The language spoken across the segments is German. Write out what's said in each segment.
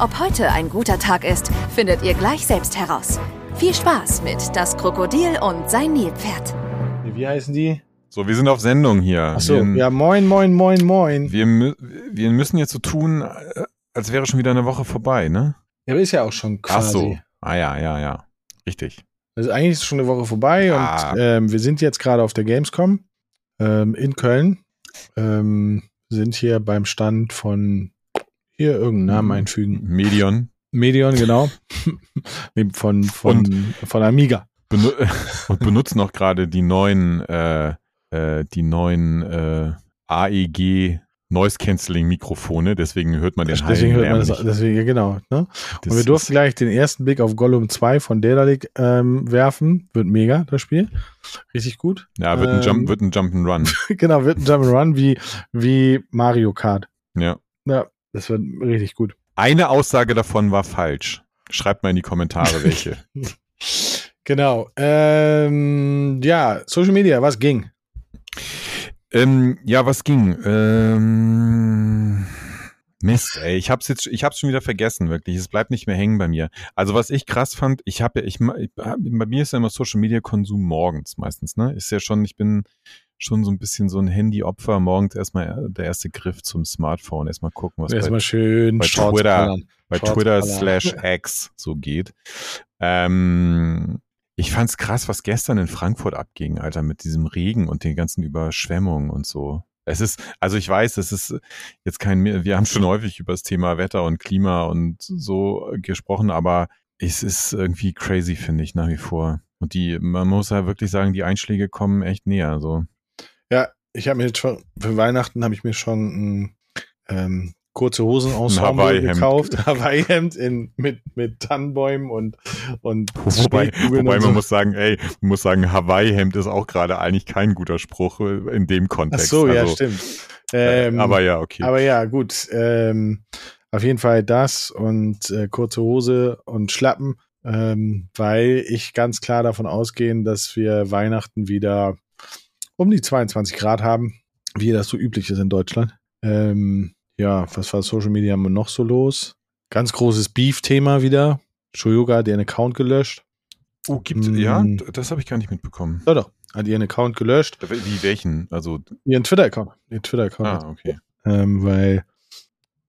Ob heute ein guter Tag ist, findet ihr gleich selbst heraus. Viel Spaß mit Das Krokodil und sein Nilpferd. Wie heißen die? So, wir sind auf Sendung hier. Achso, wir, ja, moin, moin, moin, moin. Wir, wir müssen jetzt so tun, äh, als wäre schon wieder eine Woche vorbei, ne? Ja, aber ist ja auch schon Ach quasi. so. Ah ja, ja, ja. Richtig. Also eigentlich ist schon eine Woche vorbei Ah. und ähm, wir sind jetzt gerade auf der Gamescom ähm, in Köln. Ähm, sind hier beim Stand von hier irgendeinen Namen Mhm. einfügen. Medion. Medion, genau. Von, von, von Amiga. Benu und benutzen auch gerade die neuen, äh, äh, die neuen äh, AEG Noise Cancelling Mikrofone, deswegen hört man den Deswegen hört man das, nicht. deswegen, genau. Ne? Und wir durften gleich den ersten Blick auf Gollum 2 von Daedalic ähm, werfen. Wird mega, das Spiel. Richtig gut. ja, wird ein, ähm, Jump, wird ein Jump'n'Run. genau, wird ein Jump'n'Run wie, wie Mario Kart. ja. Ja, das wird richtig gut. Eine Aussage davon war falsch. Schreibt mal in die Kommentare, welche. Genau. Ähm, ja, Social Media, was ging? ähm, ja, was ging? Ähm, Mist, ey, ich hab's jetzt, ich hab's schon wieder vergessen, wirklich. Es bleibt nicht mehr hängen bei mir. Also was ich krass fand, ich habe ja, ich, ich, bei mir ist ja immer Social Media Konsum morgens meistens, ne? Ist ja schon, ich bin schon so ein bisschen so ein Handy-Opfer. Morgens erstmal der erste Griff zum Smartphone, erstmal gucken, was bei Erstmal schön bei Shorts Twitter- ballern. bei Shorts Twitter ballern. slash X so geht. Ähm, ich fand's krass, was gestern in Frankfurt abging, Alter, mit diesem Regen und den ganzen Überschwemmungen und so. Es ist, also ich weiß, es ist jetzt kein, wir haben schon häufig über das Thema Wetter und Klima und so gesprochen, aber es ist irgendwie crazy, finde ich, nach wie vor. Und die, man muss ja wirklich sagen, die Einschläge kommen echt näher, so. Ja, ich habe mir jetzt schon, für Weihnachten habe ich mir schon ein ähm, kurze Hosen Ensemble Hawaii-Hemd. gekauft. Hawaii-Hemd in, mit, mit Tannenbäumen und, und Wobei, wobei und man so. muss sagen, ey, man muss sagen, Hawaii-Hemd ist auch gerade eigentlich kein guter Spruch äh, in dem Ach Kontext. so, ja, also, stimmt. äh, Ähm, aber ja, okay. Aber ja, gut. Ähm, auf jeden Fall das und äh, kurze Hose und Schlappen, ähm, weil ich ganz klar davon ausgehe, dass wir Weihnachten wieder um die 22 Grad haben, wie das so üblich ist in Deutschland. Ähm, ja, was war Social Media noch so los? Ganz großes Beef-Thema wieder. Shoyoga hat ihren Account gelöscht. oh, gibt mm. ja, d- das habe ich gar nicht mitbekommen. Ja doch, hat ihren Account gelöscht. Wie welchen? Also, Ihren Twitter-Account. Ihren Twitter-Account. ah, okay. ähm, weil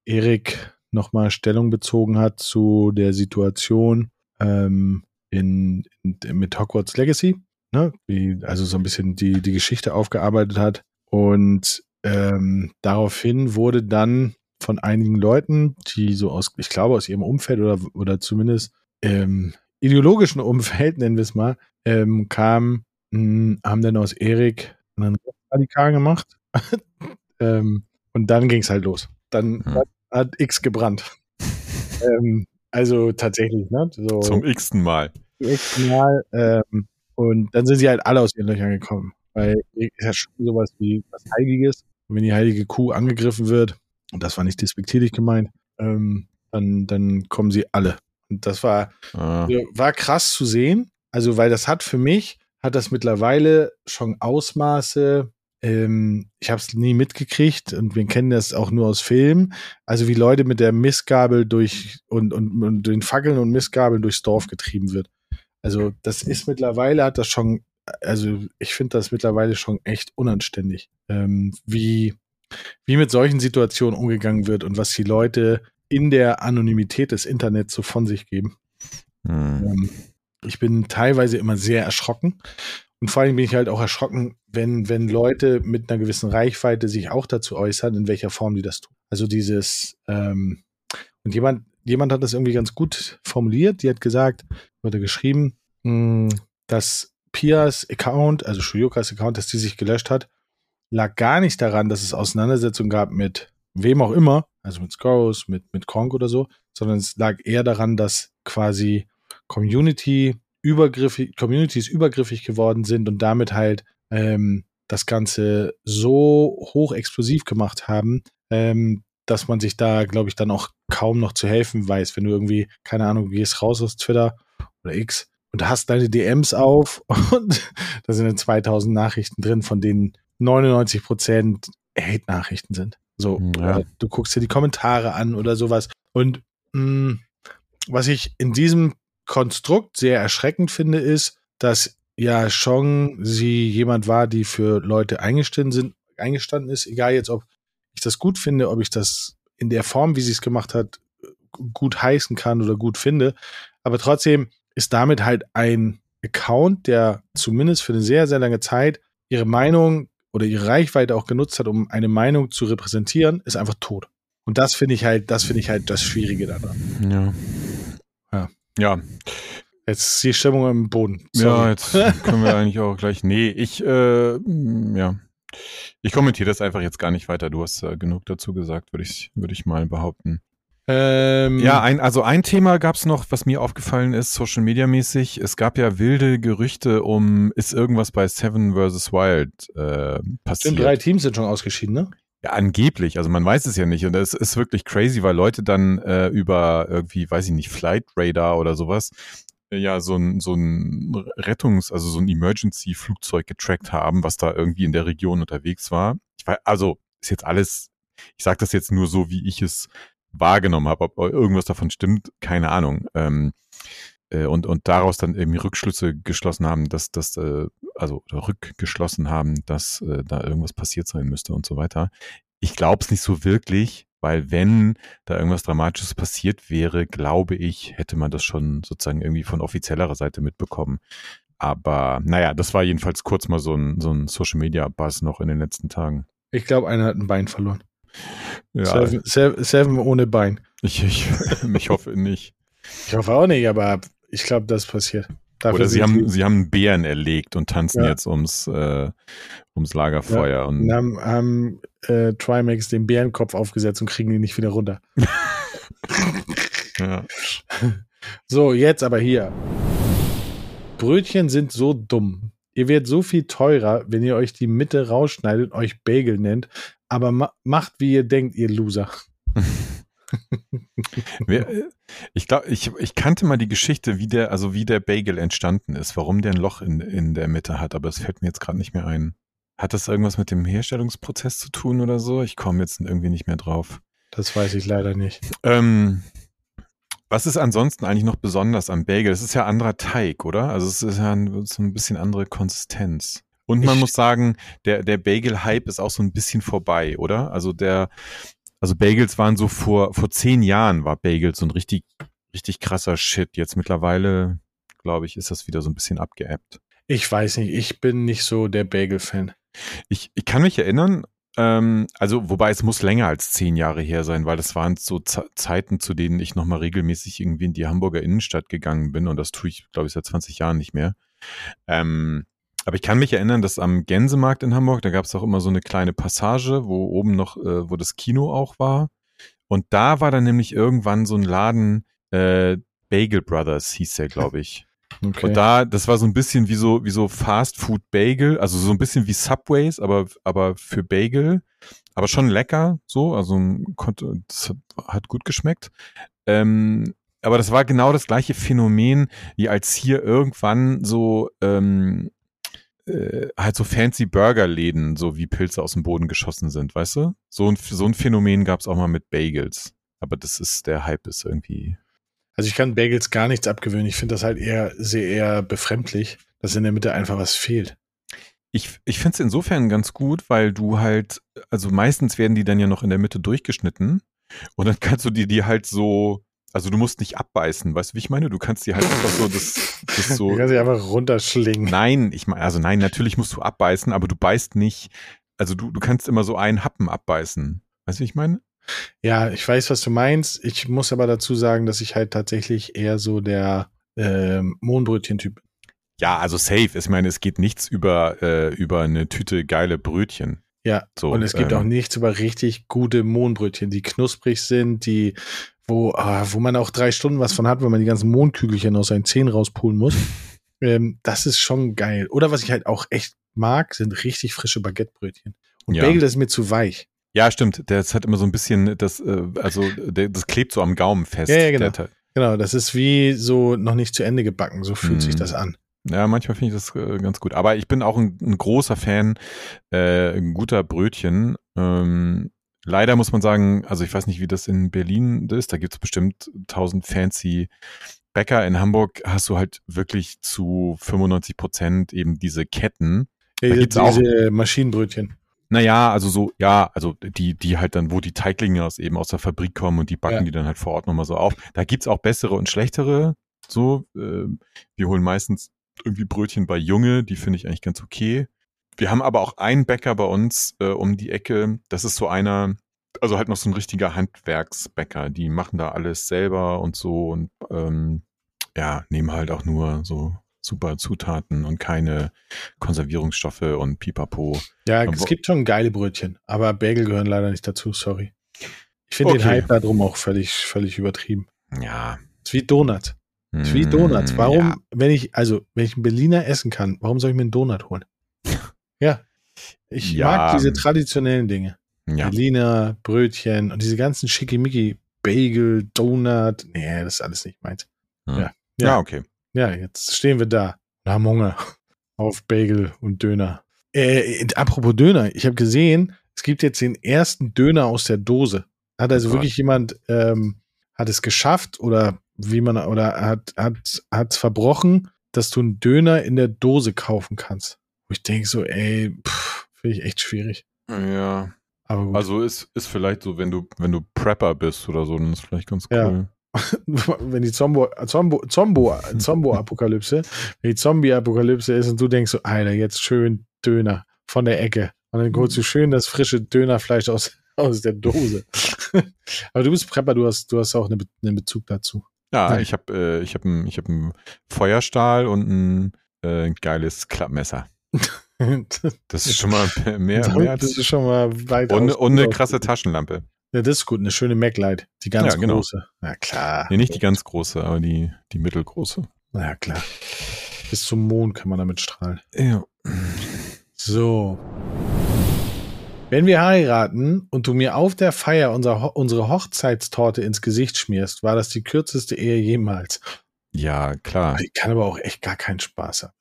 Erik nochmal Stellung bezogen hat zu der Situation ähm, in, in, mit Hogwarts Legacy, ne? Wie, also so ein bisschen die, die Geschichte aufgearbeitet hat. Und ähm, daraufhin wurde dann von einigen Leuten, die so aus, ich glaube, aus ihrem Umfeld oder, oder zumindest ähm, ideologischen Umfeld, nennen wir es mal, ähm, kam, mh, haben dann aus Erik einen Radikal gemacht. ähm, und dann ging es halt los. Dann Hm. hat, hat X gebrannt. ähm, also tatsächlich, ne? So Zum x-ten Mal. zum x Mal. Ähm, und dann sind sie halt alle aus ihren Löchern gekommen. Weil ist ja schon sowas wie was Heiliges. Und wenn die heilige Kuh angegriffen wird, und das war nicht despektierlich gemeint, ähm, dann, dann kommen sie alle. Und das war, Ah, also, war krass zu sehen. Also, weil das hat für mich, hat das mittlerweile schon Ausmaße, ähm, ich habe es nie mitgekriegt und wir kennen das auch nur aus Filmen. Also wie Leute mit der Mistgabel durch und, und, und den Fackeln und Mistgabeln durchs Dorf getrieben wird. Also das ist mittlerweile, hat das schon, also ich finde das mittlerweile schon echt unanständig, ähm, wie, wie mit solchen Situationen umgegangen wird und was die Leute in der Anonymität des Internets so von sich geben. hm. Ähm, ich bin teilweise immer sehr erschrocken. Und vor allem bin ich halt auch erschrocken, wenn, wenn Leute mit einer gewissen Reichweite sich auch dazu äußern, in welcher Form die das tun. Also dieses, ähm, und jemand, jemand hat das irgendwie ganz gut formuliert, die hat gesagt, wurde geschrieben, mh, dass Pias Account, also Shuyokas Account, dass die sich gelöscht hat, lag gar nicht daran, dass es Auseinandersetzungen gab mit wem auch immer, also mit Scorus, mit, mit Kronk oder so, sondern es lag eher daran, dass quasi Community übergriffig, Communities übergriffig geworden sind und damit halt ähm, das Ganze so hoch explosiv gemacht haben, ähm, dass man sich da, glaube ich, dann auch kaum noch zu helfen weiß. Wenn du irgendwie, keine Ahnung, gehst raus aus Twitter oder X und hast deine DMs auf und da sind dann 2000 Nachrichten drin, von denen 99 Prozent Hate-Nachrichten sind. So, ja. du guckst dir die Kommentare an oder sowas. Und mh, mm, was ich in diesem Konstrukt sehr erschreckend finde, ist, dass ja schon sie jemand war, die für Leute eingestanden sind, eingestanden ist, egal jetzt, ob ich das gut finde, ob ich das in der Form, wie sie es gemacht hat, gut heißen kann oder gut finde. Aber trotzdem ist damit halt ein Account, der zumindest für eine sehr, sehr lange Zeit ihre Meinung oder ihre Reichweite auch genutzt hat, um eine Meinung zu repräsentieren, ist einfach tot. Und das finde ich halt, das finde ich halt das Schwierige daran. Ja. Ja. Ja. Jetzt ist die Stimmung im Boden. Sorry. Ja, jetzt können wir eigentlich auch gleich. Nee, ich, äh, ja. Ich kommentiere das einfach jetzt gar nicht weiter. Du hast äh, genug dazu gesagt, würde ich, würde ich mal behaupten. Ähm, ja, ein, also ein Thema gab es noch, was mir aufgefallen ist, Social Media mäßig. Es gab ja wilde Gerüchte um, ist irgendwas bei Seven vs. Wild äh, passiert. Stimmt, drei Teams sind schon ausgeschieden, ne? Ja, angeblich. Also man weiß es ja nicht. Und es ist wirklich crazy, weil Leute dann äh, über irgendwie, weiß ich nicht, Flight Radar oder sowas ja so ein, so ein Rettungs-, also so ein Emergency-Flugzeug getrackt haben, was da irgendwie in der Region unterwegs war. Ich weiß, also ist jetzt alles, ich sage das jetzt nur so, wie ich es wahrgenommen habe. Ob irgendwas davon stimmt, keine Ahnung. Ähm, äh, und, und daraus dann irgendwie Rückschlüsse geschlossen haben, dass das, äh, also rückgeschlossen haben, dass äh, da irgendwas passiert sein müsste und so weiter. Ich glaube es nicht so wirklich, weil wenn da irgendwas Dramatisches passiert wäre, glaube ich, hätte man das schon sozusagen irgendwie von offizieller Seite mitbekommen. Aber naja, das war jedenfalls kurz mal so ein, so ein Social Media Buzz noch in den letzten Tagen. Ich glaube, einer hat ein Bein verloren. Ja. Seven, Seven ohne Bein. Ich, ich, ich hoffe nicht. Ich hoffe auch nicht, aber ich glaube, das passiert. Dafür Oder sie haben, sie haben Bären erlegt und tanzen ja. jetzt ums, äh, ums Lagerfeuer. Ja, und, und haben, haben äh, Trimax den Bärenkopf aufgesetzt und kriegen ihn nicht wieder runter. ja. So, jetzt aber hier. Brötchen sind so dumm. Ihr werdet so viel teurer, wenn ihr euch die Mitte rausschneidet und euch Bagel nennt, aber ma macht, wie ihr denkt, ihr Loser. Äh, ich glaube, ich, ich kannte mal die Geschichte, wie der, also wie der Bagel entstanden ist, warum der ein Loch in, in der Mitte hat, aber es fällt mir jetzt gerade nicht mehr ein. Hat das irgendwas mit dem Herstellungsprozess zu tun oder so? Ich komme jetzt irgendwie nicht mehr drauf. Das weiß ich leider nicht. Ähm, was ist ansonsten eigentlich noch besonders am Bagel? Es ist ja anderer Teig, oder? Also es ist ja ein, so ein bisschen andere Konsistenz. Und man ich, muss sagen, der, der Bagel-Hype ist auch so ein bisschen vorbei, oder? Also der, also Bagels waren so vor, vor zehn Jahren war Bagels so ein richtig, richtig krasser Shit. Jetzt mittlerweile, glaube ich, ist das wieder so ein bisschen abgeappt. Ich weiß nicht, ich bin nicht so der Bagel-Fan. Ich, ich kann mich erinnern, ähm, also wobei es muss länger als zehn Jahre her sein, weil das waren so Z Zeiten, zu denen ich nochmal regelmäßig irgendwie in die Hamburger Innenstadt gegangen bin und das tue ich, glaube ich, seit 20 Jahren nicht mehr. Ähm, aber ich kann mich erinnern, dass am Gänsemarkt in Hamburg, da gab es auch immer so eine kleine Passage, wo oben noch, äh, wo das Kino auch war. Und da war dann nämlich irgendwann so ein Laden, äh, Bagel Brothers hieß der, glaube ich. Okay. Und da, das war so ein bisschen wie so, wie so Fast Food Bagel, also so ein bisschen wie Subways, aber, aber für Bagel. Aber schon lecker, so, also konnte, das hat gut geschmeckt. Ähm, aber das war genau das gleiche Phänomen, wie als hier irgendwann so ähm, äh, halt so fancy Burgerläden, so wie Pilze aus dem Boden geschossen sind, weißt du? So ein, so ein Phänomen gab es auch mal mit Bagels. Aber das ist, der Hype ist irgendwie. Also ich kann Bagels gar nichts abgewöhnen. Ich finde das halt eher sehr eher befremdlich, dass in der Mitte einfach was fehlt. Ich, ich finde es insofern ganz gut, weil du halt, also meistens werden die dann ja noch in der Mitte durchgeschnitten und dann kannst du die, die halt so also du musst nicht abbeißen, weißt du, wie ich meine? Du kannst die halt einfach so das, das so. Du kannst sie einfach runterschlingen. Nein, ich meine, also nein, natürlich musst du abbeißen, aber du beißt nicht. Also du, du kannst immer so einen Happen abbeißen. Weißt du, wie ich meine? Ja, ich weiß, was du meinst. Ich muss aber dazu sagen, dass ich halt tatsächlich eher so der äh, Mohnbrötchen-Typ bin. Ja, also safe. Ich meine, es geht nichts über, äh, über eine Tüte geile Brötchen. Ja, So, und es gibt ähm, auch nichts über richtig gute Mohnbrötchen, die knusprig sind, die, wo, ah, wo man auch drei Stunden was von hat, wenn man die ganzen Mohnkügelchen aus seinen Zähnen rauspulen muss. ähm, das ist schon geil. Oder was ich halt auch echt mag, sind richtig frische Baguettebrötchen. Und Ja. Bagel das ist mir zu weich. Ja, stimmt. Das hat immer so ein bisschen, das, äh, also das klebt so am Gaumen fest. Ja, ja, genau. Genau, das ist wie so noch nicht zu Ende gebacken. So fühlt Mhm. sich das an. Ja, manchmal finde ich das äh, ganz gut. Aber ich bin auch ein, ein großer Fan äh, guter Brötchen. Ähm, leider muss man sagen, also ich weiß nicht, wie das in Berlin ist. Da gibt es bestimmt tausend fancy Bäcker. In Hamburg hast du halt wirklich zu 95 Prozent eben diese Ketten. Ja, Da diese, diese Maschinenbrötchen. Naja, also so, ja, also die, die halt dann, wo die Teiglinge aus eben aus der Fabrik kommen und die backen Ja. die dann halt vor Ort nochmal so auf. Da gibt's auch bessere und schlechtere. So, äh, wir holen meistens irgendwie Brötchen bei Junge, die finde ich eigentlich ganz okay. Wir haben aber auch einen Bäcker bei uns äh, um die Ecke. Das ist so einer, also halt noch so ein richtiger Handwerksbäcker. Die machen da alles selber und so und ähm, ja, nehmen halt auch nur so super Zutaten und keine Konservierungsstoffe und Pipapo. Ja, Aber- es gibt schon geile Brötchen, aber Bagel gehören leider nicht dazu, sorry. Ich finde den Okay. Hype da drum auch völlig, völlig übertrieben. Ja. ist wie Donuts. ist wie Mm, Donuts. Warum, Ja. wenn ich, also, wenn ich einen Berliner essen kann, warum soll ich mir einen Donut holen? Ja. Ich Ja. mag diese traditionellen Dinge. Ja. Berliner, Brötchen und diese ganzen Schickimicki, Bagel, Donut. Nee, das ist alles nicht meins. Hm. Ja. ja, okay. Ja, jetzt stehen wir da und haben Hunger auf Bagel und Döner. Äh, apropos Döner, ich habe gesehen, es gibt jetzt den ersten Döner aus der Dose. Hat also Oh wirklich jemand ähm, hat es geschafft oder wie man oder hat hat hat's verbrochen, dass du einen Döner in der Dose kaufen kannst. Wo ich denke so, ey, finde ich echt schwierig. Ja. Aber gut. Also ist, ist vielleicht so, wenn du, wenn du Prepper bist oder so, dann ist vielleicht ganz Ja. wenn die Zombo, Zombo, Zombo, Zombo-Apokalypse, wenn die Zombie-Apokalypse ist und du denkst so, Alter, jetzt schön Döner von der Ecke. Und dann holst du schön das frische Dönerfleisch aus, aus der Dose. Aber du bist Prepper, du hast, du hast auch eine einen Bezug dazu. Ja, Nein. ich habe äh, ich hab ein, ich hab ein Feuerstahl und ein äh, geiles Klappmesser. Das ist schon mal mehr, mehr das als. ist schon mal weit Und, und eine krasse Taschenlampe. Ja, das ist gut, eine schöne Maglite. Die ganz Ja, genau. große. Na klar. Nee, nicht die ganz große, aber die, die mittelgroße. Na ja, klar. Bis zum Mond kann man damit strahlen. Ja. So. Wenn wir heiraten und du mir auf der Feier unser, unsere Hochzeitstorte ins Gesicht schmierst, war das die kürzeste Ehe jemals. Ja, klar. Die kann aber auch echt gar keinen Spaß haben.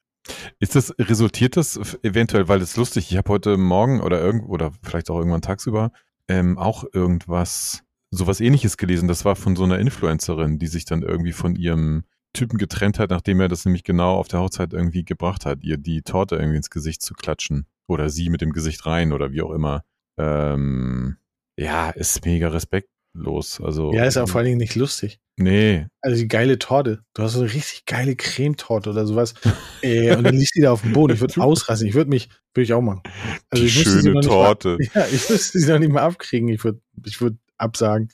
Ist das, resultiert das eventuell, weil das ist lustig, ich habe heute Morgen oder irgend oder vielleicht auch irgendwann tagsüber ähm, auch irgendwas, sowas ähnliches gelesen. Das war von so einer Influencerin, die sich dann irgendwie von ihrem Typen getrennt hat, nachdem er das nämlich genau auf der Hochzeit irgendwie gebracht hat, ihr die Torte irgendwie ins Gesicht zu klatschen. Oder sie mit dem Gesicht rein oder wie auch immer. Ähm, ja, ist mega respektlos. Also. Ja, ist auch vor allen Dingen nicht lustig. Nee. Also die geile Torte. Du hast so eine richtig geile Cremetorte oder sowas. äh, und dann liegt die da auf dem Boden. Ich würde ausrasten. Ich würde mich, würde ich auch machen. Also die ich sie schöne noch nicht Torte. Mal, ja, ich müsste sie noch nicht mal abkriegen. Ich würde, ich würde absagen.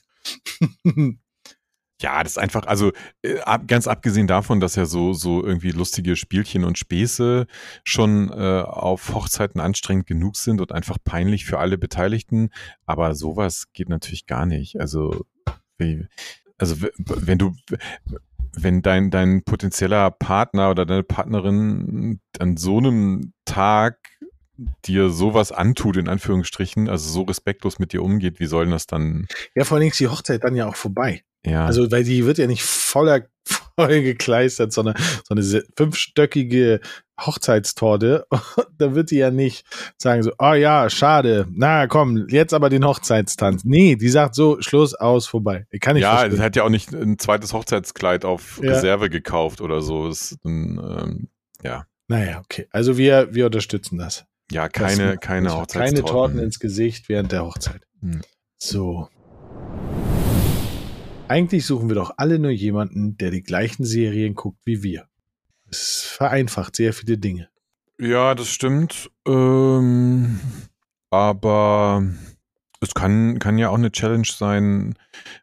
Ja, das ist einfach, also äh, ab, ganz abgesehen davon, dass ja so, so irgendwie lustige Spielchen und Späße schon äh, auf Hochzeiten anstrengend genug sind und einfach peinlich für alle Beteiligten, aber sowas geht natürlich gar nicht. Also, wie, also wenn du, wenn dein, dein potenzieller Partner oder deine Partnerin an so einem Tag dir sowas antut, in Anführungsstrichen, also so respektlos mit dir umgeht, wie soll denn das dann, ja, vor allen Dingen ist die Hochzeit dann ja auch vorbei. Ja. Also, weil die wird ja nicht voller voll gekleistert, sondern so eine fünfstöckige Hochzeitstorte. Und da wird die ja nicht sagen so, oh ja, schade, na komm, jetzt aber den Hochzeitstanz. Nee, die sagt so, Schluss, aus, vorbei. Ich kann nicht ja, verstehen. hat ja auch nicht ein zweites Hochzeitskleid auf Ja. Reserve gekauft oder so. Das ist ähm, ja, Naja, okay. Also wir, wir unterstützen das. ja, Das keine, machen keine. Hochzeitstorten. Keine Torten ins Gesicht während der Hochzeit. Hm. So. Eigentlich suchen wir doch alle nur jemanden, der die gleichen Serien guckt wie wir. Es vereinfacht sehr viele Dinge. Ja, das stimmt. Ähm, aber es kann, kann ja auch eine Challenge sein,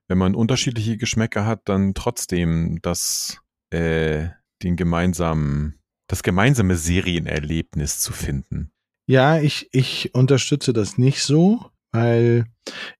wenn man unterschiedliche Geschmäcker hat, dann trotzdem das, äh, den gemeinsamen, das gemeinsame Serienerlebnis zu finden. Ja, ich, ich unterstütze das nicht so, weil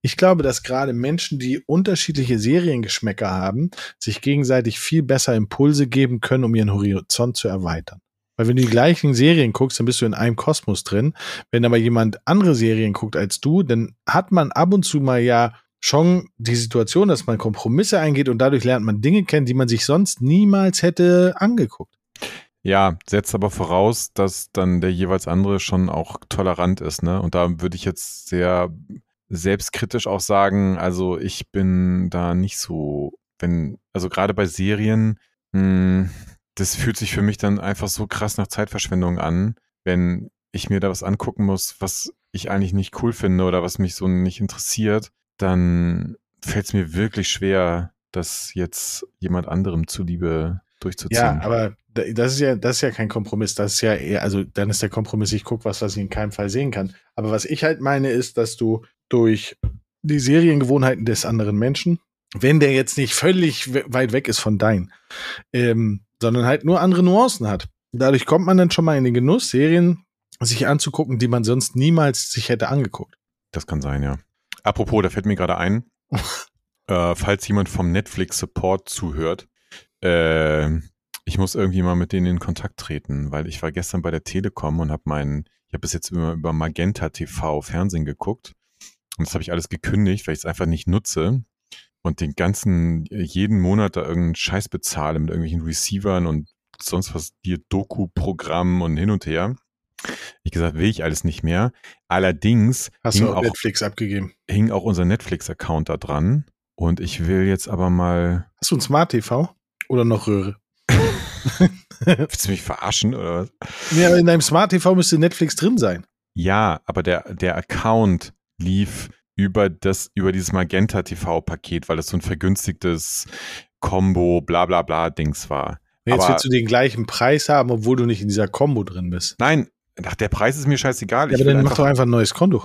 ich glaube, dass gerade Menschen, die unterschiedliche Seriengeschmäcker haben, sich gegenseitig viel besser Impulse geben können, um ihren Horizont zu erweitern. Weil wenn du die gleichen Serien guckst, dann bist du in einem Kosmos drin. Wenn aber jemand andere Serien guckt als du, dann hat man ab und zu mal ja schon die Situation, dass man Kompromisse eingeht und dadurch lernt man Dinge kennen, die man sich sonst niemals hätte angeguckt. Ja, setzt aber voraus, dass dann der jeweils andere schon auch tolerant ist, ne? Und da würde ich jetzt sehr selbstkritisch auch sagen, also ich bin da nicht so, wenn, also gerade bei Serien, mh, hm, das fühlt sich für mich dann einfach so krass nach Zeitverschwendung an, wenn ich mir da was angucken muss, was ich eigentlich nicht cool finde oder was mich so nicht interessiert, dann fällt es mir wirklich schwer, das jetzt jemand anderem zuliebe durchzuziehen. Ja, aber das ist ja, das ist ja kein Kompromiss. Das ist ja eher, also dann ist der Kompromiss, ich gucke was, was ich in keinem Fall sehen kann. Aber was ich halt meine, ist, dass du durch die Seriengewohnheiten des anderen Menschen, wenn der jetzt nicht völlig weit weg ist von dein, ähm, sondern halt nur andere Nuancen hat. Dadurch kommt man dann schon mal in den Genuss, Serien sich anzugucken, die man sonst niemals sich hätte angeguckt. Das kann sein, ja. Apropos, da fällt mir gerade ein, äh, falls jemand vom Netflix Support zuhört, äh, ich muss irgendwie mal mit denen in Kontakt treten, weil ich war gestern bei der Telekom und habe meinen, ich habe bis jetzt immer über Magenta TV Fernsehen geguckt und das habe ich alles gekündigt, weil ich es einfach nicht nutze und den ganzen, jeden Monat da irgendeinen Scheiß bezahle mit irgendwelchen Receivern und sonst was, dir Doku-Programmen und hin und her. Ich gesagt, will ich alles nicht mehr. Allerdings hast du auch, Netflix abgegeben. Hing auch unser Netflix-Account da dran. Und ich will jetzt aber mal. Hast du ein Smart TV oder noch Röhre? Willst du mich verarschen oder was? Ja, in deinem Smart TV müsste Netflix drin sein. Ja, aber der, der Account lief über das, über dieses Magenta TV-Paket, weil das so ein vergünstigtes Combo, bla bla bla Dings war. Jetzt aber, willst du den gleichen Preis haben, obwohl du nicht in dieser Combo drin bist. Nein, ach, der Preis ist mir scheißegal. Ja, aber dann mach doch einfach ein neues Konto.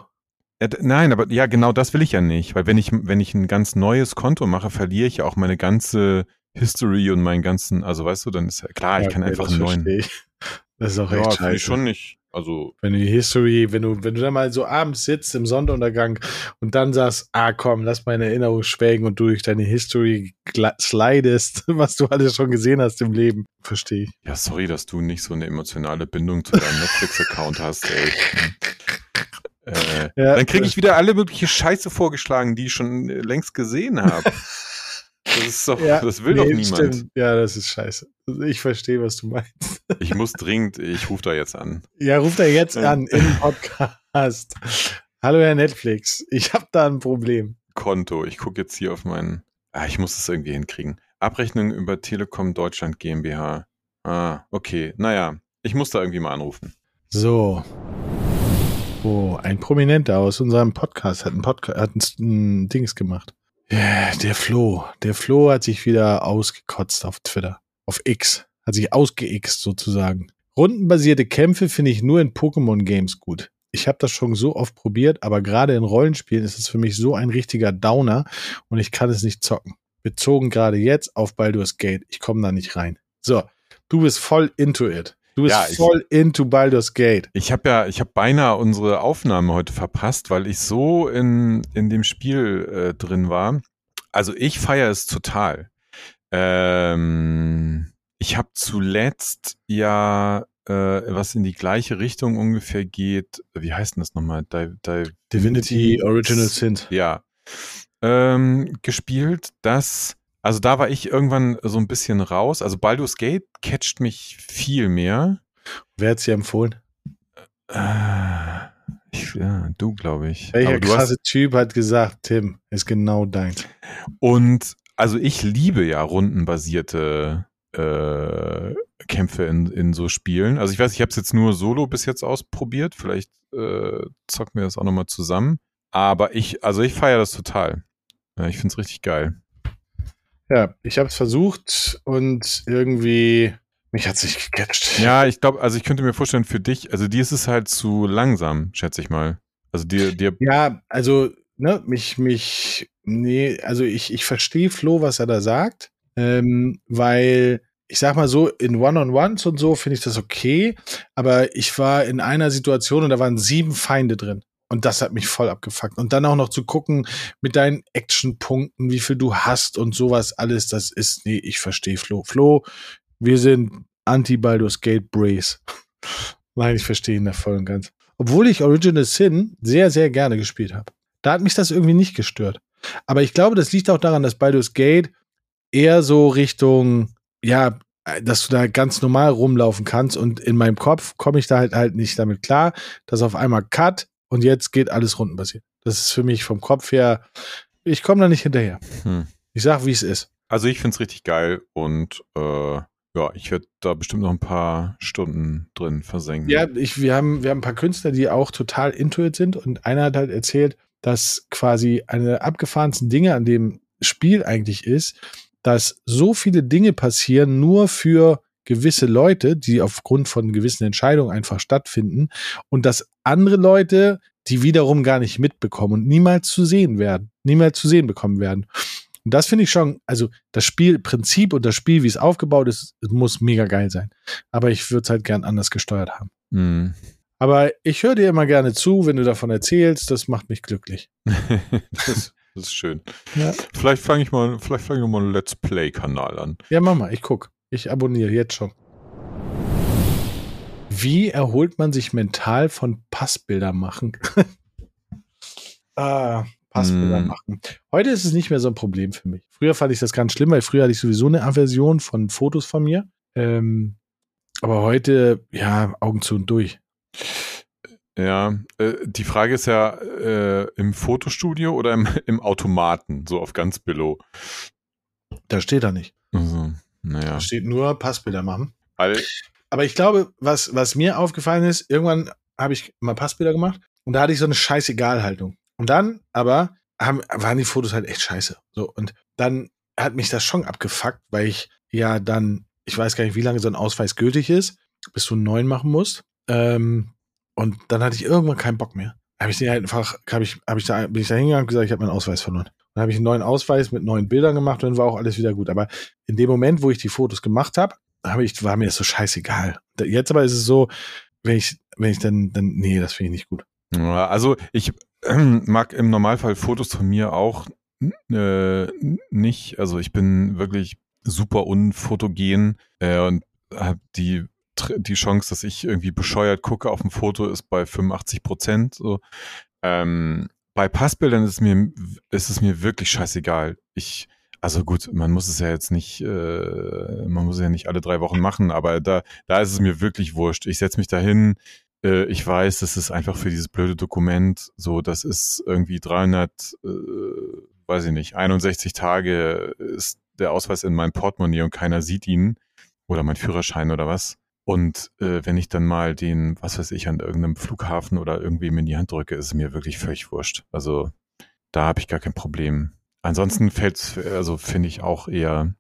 Nein, aber ja, genau das will ich ja nicht, weil wenn ich, wenn ich ein ganz neues Konto mache, verliere ich ja auch meine ganze History und meinen ganzen, also weißt du, dann ist ja klar, ja, ich kann okay, einfach einen neuen. Ich. Das ist auch echt ja, scheiße. Ich schon nicht. Also wenn du die History, wenn du, wenn du da mal so abends sitzt im Sonnenuntergang und dann sagst, ah komm, lass meine Erinnerung schwelgen und du durch deine History slidest, was du alles schon gesehen hast im Leben, verstehe ich. Ja, sorry, dass du nicht so eine emotionale Bindung zu deinem Netflix-Account hast, ey. Äh, ja, dann kriege ich wieder alle mögliche Scheiße vorgeschlagen, die ich schon längst gesehen habe. Das ist doch, ja, das will nee, doch niemand. Stimmt. Ja, das ist scheiße. Ich verstehe, was du meinst. Ich muss dringend, ich rufe da jetzt an. Ja, ruft da jetzt an im Podcast. Hallo Herr Netflix, ich habe da ein Problem. Konto, ich gucke jetzt hier auf meinen. Ah, ich muss das irgendwie hinkriegen. Abrechnung über Telekom Deutschland GmbH. Ah, okay. Naja, ich muss da irgendwie mal anrufen. So. Oh, ein Prominenter aus unserem Podcast hat ein, Podcast, hat ein Dings gemacht. Der Flo. Der Flo hat sich wieder ausgekotzt auf Twitter. Auf X. Hat sich ausgeixt sozusagen. Rundenbasierte Kämpfe finde ich nur in Pokémon-Games gut. Ich habe das schon so oft probiert, aber gerade in Rollenspielen ist es für mich so ein richtiger Downer und ich kann es nicht zocken. Bezogen gerade jetzt auf Baldur's Gate. Ich komme da nicht rein. So, du bist voll into it. Du bist ja, ich, voll into Baldur's Gate. Ich habe ja, ich habe beinahe unsere Aufnahme heute verpasst, weil ich so in, in dem Spiel äh, drin war. Also ich feiere es total. Ähm, ich habe zuletzt ja äh, was in die gleiche Richtung ungefähr geht. Wie heißt denn das nochmal? Di Di Divinity Original Sin. Ja. Ähm, gespielt, das also da war ich irgendwann so ein bisschen raus. Also Baldur's Gate catcht mich viel mehr. Wer hat sie empfohlen? Äh, ich, ja, du, glaube ich. Welcher krasse hast... Typ hat gesagt, Tim, ist genau dein. Und also ich liebe ja rundenbasierte äh, Kämpfe in, in so Spielen. Also ich weiß, ich habe es jetzt nur solo bis jetzt ausprobiert. Vielleicht äh, zocken wir das auch nochmal zusammen. Aber ich, also ich feiere das total. Ja, ich finde es richtig geil. Ja, ich habe es versucht und irgendwie mich hat sich gecatcht. Ja, ich glaube, also ich könnte mir vorstellen, für dich, also dir ist es halt zu langsam, schätze ich mal. Also dir, dir. Ja, also, ne, mich, mich, nee, also ich, ich verstehe Flo, was er da sagt, ähm, weil ich sag mal so, in One-on-Ones und so finde ich das okay, aber ich war in einer Situation und da waren sieben Feinde drin. Und das hat mich voll abgefuckt. Und dann auch noch zu gucken mit deinen Actionpunkten, wie viel du hast und sowas alles, das ist, nee, ich verstehe Flo. Flo, wir sind Anti-Baldur's Gate Brace. Nein, ich verstehe ihn da voll und ganz. Obwohl ich Original Sin sehr, sehr gerne gespielt habe. Da hat mich das irgendwie nicht gestört. Aber ich glaube, das liegt auch daran, dass Baldur's Gate eher so Richtung, ja, dass du da ganz normal rumlaufen kannst und in meinem Kopf komme ich da halt halt nicht damit klar, dass auf einmal Cut und jetzt geht alles rundenbasiert. Das ist für mich vom Kopf her, ich komme da nicht hinterher. Hm. Ich sag, wie es ist. Also ich finde es richtig geil und äh, ja, ich werde da bestimmt noch ein paar Stunden drin versenken. Ja, ich, wir, haben, wir haben ein paar Künstler, die auch total intuit sind und einer hat halt erzählt, dass quasi eine der abgefahrensten Dinge an dem Spiel eigentlich ist, dass so viele Dinge passieren nur für gewisse Leute, die aufgrund von gewissen Entscheidungen einfach stattfinden und dass andere Leute, die wiederum gar nicht mitbekommen und niemals zu sehen werden, niemals zu sehen bekommen werden. Und das finde ich schon, also das Spielprinzip und das Spiel, wie es aufgebaut ist, muss mega geil sein. Aber ich würde es halt gern anders gesteuert haben. Mhm. Aber ich höre dir immer gerne zu, wenn du davon erzählst. Das macht mich glücklich. das, das, ist schön. Ja. Vielleicht fange ich mal, vielleicht fange ich mal einen Let's Play-Kanal an. Ja, mach mal, ich guck. Ich abonniere jetzt schon. Wie erholt man sich mental von Passbilder machen? ah, Passbilder mm. machen. Heute ist es nicht mehr so ein Problem für mich. Früher fand ich das ganz schlimm, weil früher hatte ich sowieso eine Aversion von Fotos von mir. Ähm, aber heute, ja, Augen zu und durch. Ja, äh, die Frage ist ja, äh, im Fotostudio oder im, im Automaten, so auf ganz Billow? Da steht er nicht. Also, naja. Da steht nur Passbilder machen. Weil, Aber ich glaube, was, was mir aufgefallen ist, irgendwann habe ich mal Passbilder gemacht und da hatte ich so eine Scheißegal-Haltung. Und dann aber haben, waren die Fotos halt echt scheiße. So, und dann hat mich das schon abgefuckt, weil ich ja dann, ich weiß gar nicht, wie lange so ein Ausweis gültig ist, bis du einen neuen machen musst. Ähm, und dann hatte ich irgendwann keinen Bock mehr. Habe ich den halt einfach, habe ich, habe ich da, bin ich da hingegangen und gesagt, ich habe meinen Ausweis verloren. Dann habe ich einen neuen Ausweis mit neuen Bildern gemacht und dann war auch alles wieder gut. Aber in dem Moment, wo ich die Fotos gemacht habe, habe ich, war mir das so scheißegal. Jetzt aber ist es so, wenn ich, wenn ich dann, dann, nee, das finde ich nicht gut. Also ich mag im Normalfall Fotos von mir auch äh, nicht. Also ich bin wirklich super unfotogen äh, und habe die die Chance, dass ich irgendwie bescheuert gucke auf dem Foto, ist bei 85 Prozent. So. Ähm, bei Passbildern ist es mir, ist es mir wirklich scheißegal. Ich, also gut, man muss es ja jetzt nicht, äh, man muss es ja nicht alle drei Wochen machen, aber da, da ist es mir wirklich wurscht. Ich setze mich dahin, äh, ich weiß, das ist einfach für dieses blöde Dokument so, das ist irgendwie 300, äh, weiß ich nicht, 61 Tage ist der Ausweis in meinem Portemonnaie und keiner sieht ihn oder mein Führerschein oder was. Und äh, wenn ich dann mal den, was weiß ich, an irgendeinem Flughafen oder irgendwem in die Hand drücke, ist es mir wirklich völlig wurscht. Also da habe ich gar kein Problem. Ansonsten fällt also finde ich auch eher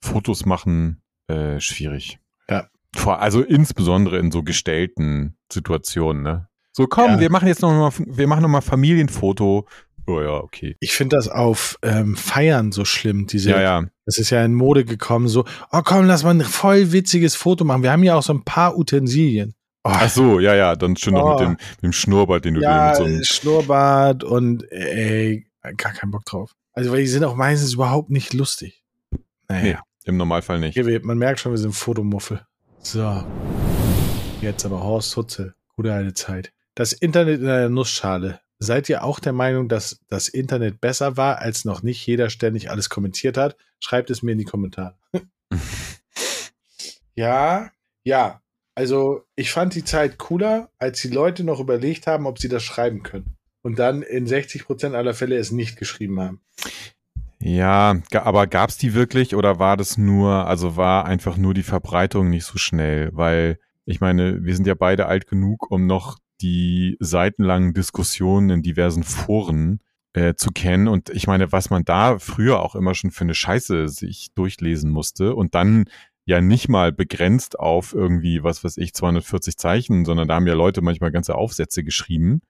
Fotos machen äh, schwierig. Ja. Vor, also insbesondere in so gestellten Situationen, ne? So, komm, ja. wir machen jetzt noch mal, wir machen noch mal Familienfoto Oh ja, okay. Ich finde das auf ähm, Feiern so schlimm. Diese, ja, ja. Das ist ja in Mode gekommen, so, oh komm, lass mal ein voll witziges Foto machen. Wir haben ja auch so ein paar Utensilien. Oh. Ach so, ja, ja, dann schön oh. noch mit dem, mit dem Schnurrbart, den du ja, dir mit so einem Schnurrbart und ey, gar keinen Bock drauf. Also, weil die sind auch meistens überhaupt nicht lustig. Naja. Nee, im Normalfall nicht. Hier, man merkt schon, wir sind Fotomuffel. So. Jetzt aber Horst Hutzel. Gute alte Zeit. Das Internet in einer Nussschale. Seid ihr auch der Meinung, dass das Internet besser war, als noch nicht jeder ständig alles kommentiert hat? Schreibt es mir in die Kommentare. ja, ja. Also ich fand die Zeit cooler, als die Leute noch überlegt haben, ob sie das schreiben können. Und dann in 60 Prozent aller Fälle es nicht geschrieben haben. Ja, aber gab es die wirklich oder war das nur, also war einfach nur die Verbreitung nicht so schnell? Weil ich meine, wir sind ja beide alt genug, um noch die seitenlangen Diskussionen in diversen Foren äh, zu kennen. Und ich meine, was man da früher auch immer schon für eine Scheiße sich durchlesen musste und dann ja nicht mal begrenzt auf irgendwie, was weiß ich, 240 Zeichen, sondern da haben ja Leute manchmal ganze Aufsätze geschrieben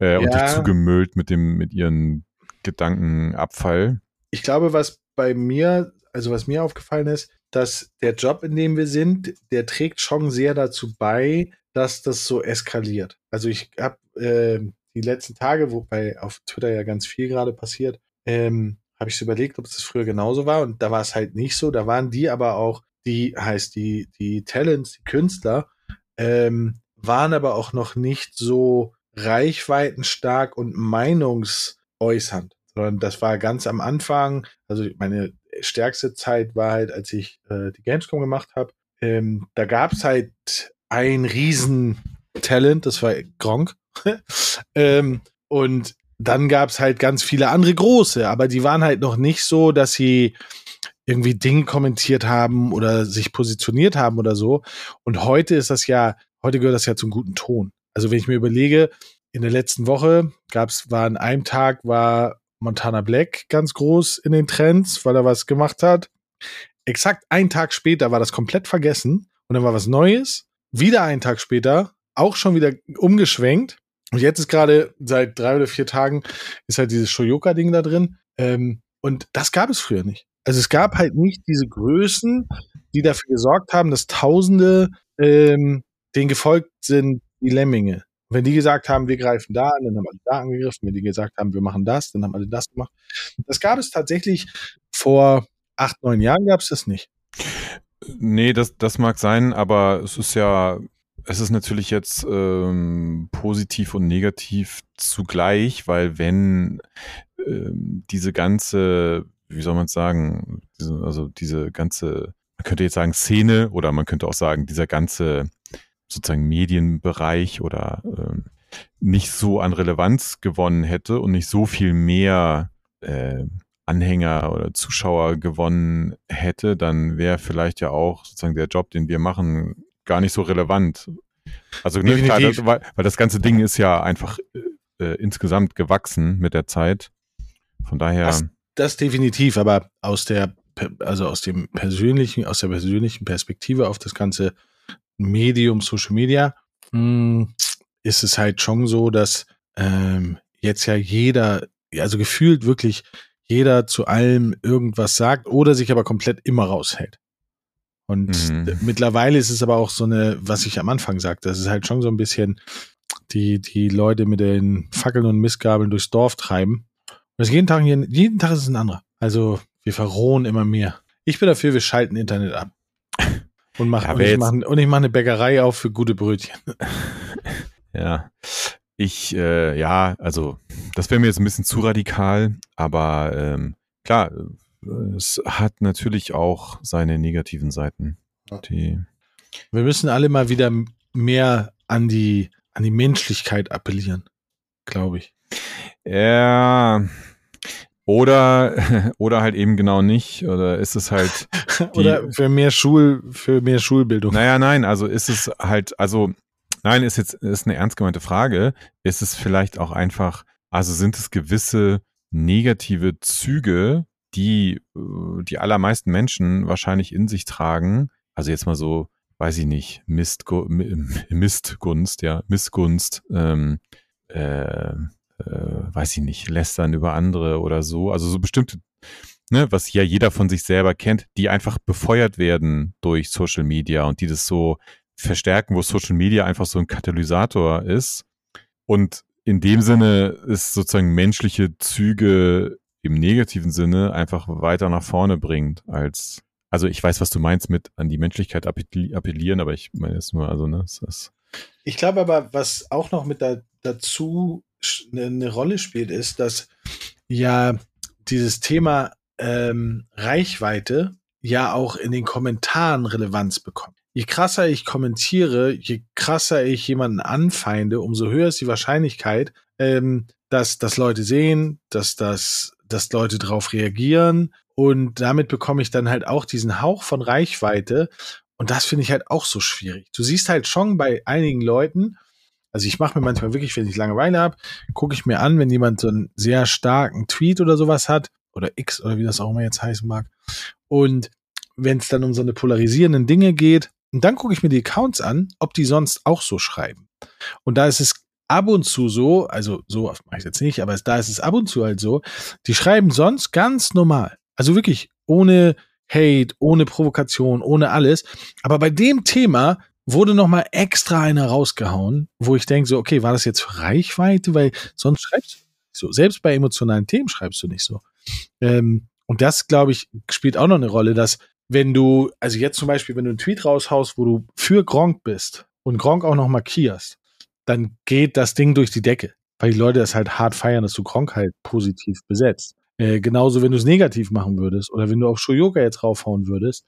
äh, ja. und dich zugemüllt mit dem, mit ihren Gedankenabfall. Ich glaube, was bei mir, also was mir aufgefallen ist, dass der Job, in dem wir sind, der trägt schon sehr dazu bei, dass das so eskaliert. Also ich habe äh, die letzten Tage, wobei auf Twitter ja ganz viel gerade passiert, ähm, habe ich so überlegt, ob es das früher genauso war. Und da war es halt nicht so. Da waren die aber auch, die heißt die, die Talents, die Künstler, ähm, waren aber auch noch nicht so reichweitenstark und meinungsäußernd, sondern das war ganz am Anfang. Also meine stärkste Zeit war halt, als ich äh, die Gamescom gemacht habe. Ähm, da gab es halt ein Riesentalent, das war Gronk. ähm, und dann gab es halt ganz viele andere große, aber die waren halt noch nicht so, dass sie irgendwie Dinge kommentiert haben oder sich positioniert haben oder so. Und heute ist das ja, heute gehört das ja zum guten Ton. Also wenn ich mir überlege, in der letzten Woche gab es, war an einem Tag war Montana Black ganz groß in den Trends, weil er was gemacht hat. Exakt einen Tag später war das komplett vergessen und dann war was Neues. Wieder einen Tag später auch schon wieder umgeschwenkt. Und jetzt ist gerade seit drei oder vier Tagen ist halt dieses Shoyoka-Ding da drin. Ähm, und das gab es früher nicht. Also es gab halt nicht diese Größen, die dafür gesorgt haben, dass Tausende ähm, den gefolgt sind wie Lemminge. wenn die gesagt haben, wir greifen da an, dann haben alle da angegriffen. Wenn die gesagt haben, wir machen das, dann haben alle das gemacht. Das gab es tatsächlich vor acht, neun Jahren gab es das nicht. Nee, das, das mag sein, aber es ist ja, es ist natürlich jetzt ähm, positiv und negativ zugleich, weil wenn ähm, diese ganze wie soll man es sagen, diese, also diese ganze, man könnte jetzt sagen Szene oder man könnte auch sagen, dieser ganze sozusagen Medienbereich oder ähm, nicht so an Relevanz gewonnen hätte und nicht so viel mehr äh, Anhänger oder Zuschauer gewonnen hätte, dann wäre vielleicht ja auch sozusagen der Job, den wir machen, gar nicht so relevant. Also ne, klar, das, weil, weil, das ganze Ding ist ja einfach äh, äh insgesamt gewachsen mit der Zeit. Von daher. Das, das definitiv, aber aus der, also aus dem persönlichen, aus der persönlichen Perspektive auf das ganze Medium Social Media, mh, hm, ist es halt schon so, dass ähm, jetzt ja jeder, also gefühlt wirklich jeder zu allem irgendwas sagt oder sich aber komplett immer raushält. Und mhm. mittlerweile ist es aber auch so eine, was ich am Anfang sagte, das ist halt schon so ein bisschen die, die Leute mit den Fackeln und Missgabeln durchs Dorf treiben und jeden Tag, jeden Tag ist es ein anderer. Also wir verrohen immer mehr. Ich bin dafür, wir schalten Internet ab. Und, mach, ja, und, ich mache, und ich mache eine Bäckerei auf für gute Brötchen. ja. Ich, äh, ja, also das wäre mir jetzt ein bisschen zu radikal, aber ähm, klar, es hat natürlich auch seine negativen Seiten. Die wir müssen alle mal wieder mehr an die, an die Menschlichkeit appellieren, glaube ich. Ja, oder, oder halt eben genau nicht. Oder ist es halt. Die, oder für mehr Schul, für mehr Schulbildung. Naja, nein, also ist es halt, also, nein, ist jetzt, ist eine ernst gemeinte Frage. Ist es vielleicht auch einfach, also sind es gewisse negative Züge, die äh, die allermeisten Menschen wahrscheinlich in sich tragen? Also jetzt mal so, weiß ich nicht, Mistgu Mistgunst, ja, Missgunst, ähm, äh, äh, weiß ich nicht, lästern über andere oder so. Also so bestimmte, ne, was ja jeder von sich selber kennt, die einfach befeuert werden durch Social Media und die das so verstärken, wo Social Media einfach so ein Katalysator ist. Und in dem Sinne ist sozusagen menschliche Züge im negativen Sinne einfach weiter nach vorne bringt als also ich weiß, was du meinst mit an die Menschlichkeit appellieren, aber ich meine jetzt nur, also ne, es ist ich glaube aber, was auch noch mit da, dazu eine, eine Rolle spielt, ist, dass ja dieses Thema ähm, Reichweite ja auch in den Kommentaren Relevanz bekommt. Je krasser ich kommentiere, je krasser ich jemanden anfeinde, umso höher ist die Wahrscheinlichkeit, ähm, dass das Leute sehen, dass das, dass Leute darauf reagieren und damit bekomme ich dann halt auch diesen Hauch von Reichweite und das finde ich halt auch so schwierig. Du siehst halt schon bei einigen Leuten, also ich mache mir manchmal wirklich, wenn ich Langeweile habe, gucke ich mir an, wenn jemand so einen sehr starken Tweet oder sowas hat, oder X oder wie das auch immer jetzt heißen mag. Und wenn es dann um so eine polarisierenden Dinge geht, und dann gucke ich mir die Accounts an, ob die sonst auch so schreiben. Und da ist es ab und zu so, also so oft mache ich jetzt nicht, aber da ist es ab und zu halt so, die schreiben sonst ganz normal. Also wirklich ohne Hate, ohne Provokation, ohne alles. Aber bei dem Thema wurde nochmal extra einer rausgehauen, wo ich denke so, okay, war das jetzt Reichweite? Weil sonst schreibst du nicht so. Selbst bei emotionalen Themen schreibst du nicht so. Ähm, und das, glaube ich, spielt auch noch eine Rolle, dass wenn du, also jetzt zum Beispiel, wenn du einen Tweet raushaust, wo du für Gronk bist und Gronk auch noch markierst, dann geht das Ding durch die Decke. Weil die Leute das halt hart feiern, dass du Gronk halt positiv besetzt. Äh, genauso, wenn du es negativ machen würdest oder wenn du auf Shoyoka jetzt raufhauen würdest.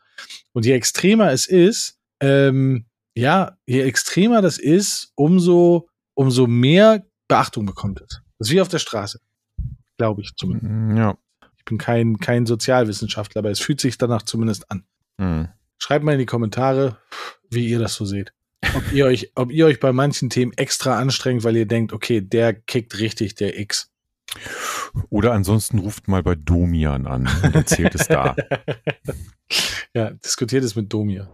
Und je extremer es ist, ähm, ja, je extremer das ist, umso, umso mehr Beachtung bekommt es. Das ist wie auf der Straße. Glaube ich zumindest. Mm, Ja. Ich bin kein, kein Sozialwissenschaftler, aber es fühlt sich danach zumindest an. Hm. Schreibt mal in die Kommentare, wie ihr das so seht. Ob ihr euch, ob ihr euch bei manchen Themen extra anstrengt, weil ihr denkt, okay, der kickt richtig, der X. Oder ansonsten ruft mal bei Domian an und erzählt es da. Ja, diskutiert es mit Domir.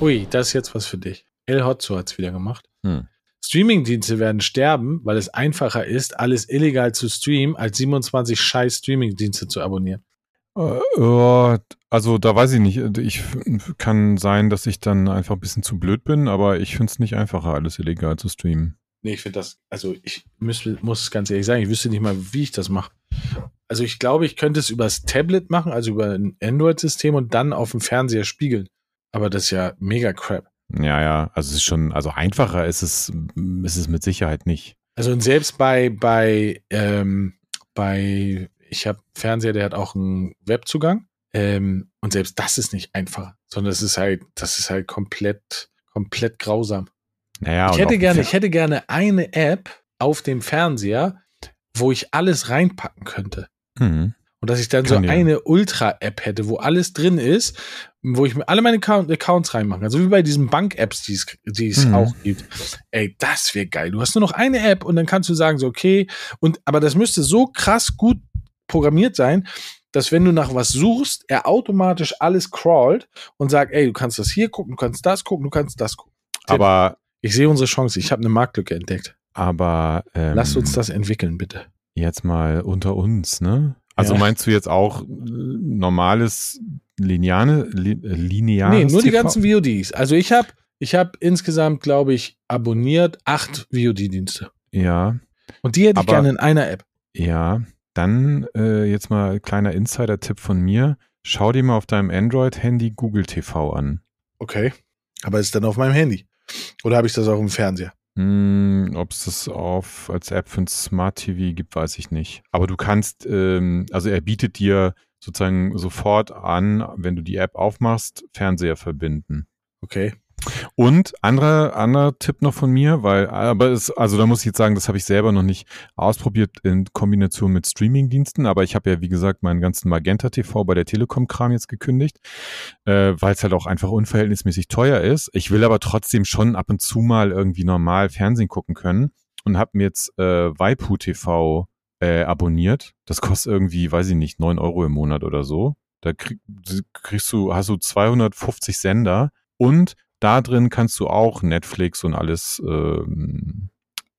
Ui, das ist jetzt was für dich. El Hotzo hat es wieder gemacht. Hm. Streamingdienste werden sterben, weil es einfacher ist, alles illegal zu streamen, als 27 scheiß Streamingdienste zu abonnieren. Äh, also da weiß ich nicht. Ich kann sein, dass ich dann einfach ein bisschen zu blöd bin, aber ich finde es nicht einfacher, alles illegal zu streamen. Nee, ich finde das, also ich müsste, muss ganz ehrlich sagen, ich wüsste nicht mal, wie ich das mache. Also ich glaube, ich könnte es übers Tablet machen, also über ein Android-System und dann auf dem Fernseher spiegeln. Aber das ist ja mega crap. Ja, ja, also es ist schon, also einfacher ist es, ist es mit Sicherheit nicht. Also und selbst bei, bei, ähm, bei, ich habe Fernseher, der hat auch einen Webzugang. Ähm, und selbst das ist nicht einfach, sondern es ist halt, das ist halt komplett, komplett grausam. Naja, ich hätte gerne, ich hätte gerne eine App auf dem Fernseher, wo ich alles reinpacken könnte. Mhm. Und dass ich dann Kann so ja. eine Ultra-App hätte, wo alles drin ist, wo ich mir alle meine Account Accounts reinmachen kann. So wie bei diesen Bank-Apps, die es, die es Mhm. auch gibt. Ey, das wäre geil. Du hast nur noch eine App und dann kannst du sagen, so, okay, und, aber das müsste so krass gut programmiert sein, dass wenn du nach was suchst, er automatisch alles crawlt und sagt, ey, du kannst das hier gucken, du kannst das gucken, du kannst das gucken. Aber, Ich sehe unsere Chance. Ich habe eine Marktlücke entdeckt. aber ähm, Lass uns das entwickeln, bitte. jetzt mal unter uns, ne? Also Ja. meinst du jetzt auch äh, normales lineare, li, äh, lineares Nee, nur die TV? ganzen VODs. Also ich habe ich hab insgesamt, glaube ich, abonniert acht VOD-Dienste. Ja, Und die hätte ich Aber- gerne in einer App. ja. Dann äh, jetzt mal kleiner Insider-Tipp von mir. Schau dir mal auf deinem Android-Handy Google TV an. Okay. Aber ist dann auf meinem Handy. Oder habe ich das auch im Fernseher? Hm, Ob es das auf als App für ein Smart TV gibt, weiß ich nicht. Aber du kannst, ähm, also er bietet dir sozusagen sofort an, wenn du die App aufmachst, Fernseher verbinden. Okay. Und anderer anderer Tipp noch von mir, weil aber es, also da muss ich jetzt sagen, das habe ich selber noch nicht ausprobiert in Kombination mit Streamingdiensten, aber ich habe ja wie gesagt meinen ganzen Magenta TV bei der Telekom Kram jetzt gekündigt, äh, weil es halt auch einfach unverhältnismäßig teuer ist. Ich will aber trotzdem schon ab und zu mal irgendwie normal Fernsehen gucken können und habe mir jetzt äh, Waipu TV äh, abonniert. Das kostet irgendwie, weiß ich nicht, neun Euro im Monat oder so. Da krieg, kriegst du, hast du 250 Sender und da drin kannst du auch Netflix und alles, ähm,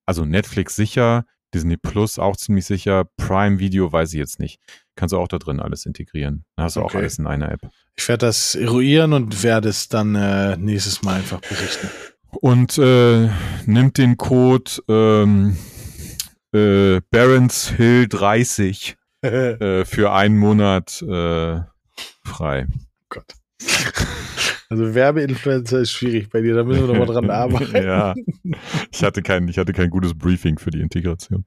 also Netflix sicher, Disney Plus auch ziemlich sicher, Prime Video weiß ich jetzt nicht. Kannst du auch da drin alles integrieren. Da hast du auch Okay. alles in einer App. Ich werde das eruieren und werde es dann äh, nächstes Mal einfach berichten. Und äh, nimmt den Code ähm, äh, Barons Hill 30 äh, für einen Monat äh, frei. Gott. Also Werbeinfluencer ist schwierig bei dir, da müssen wir noch mal dran arbeiten. ja. Ich hatte kein, ich hatte kein gutes Briefing für die Integration.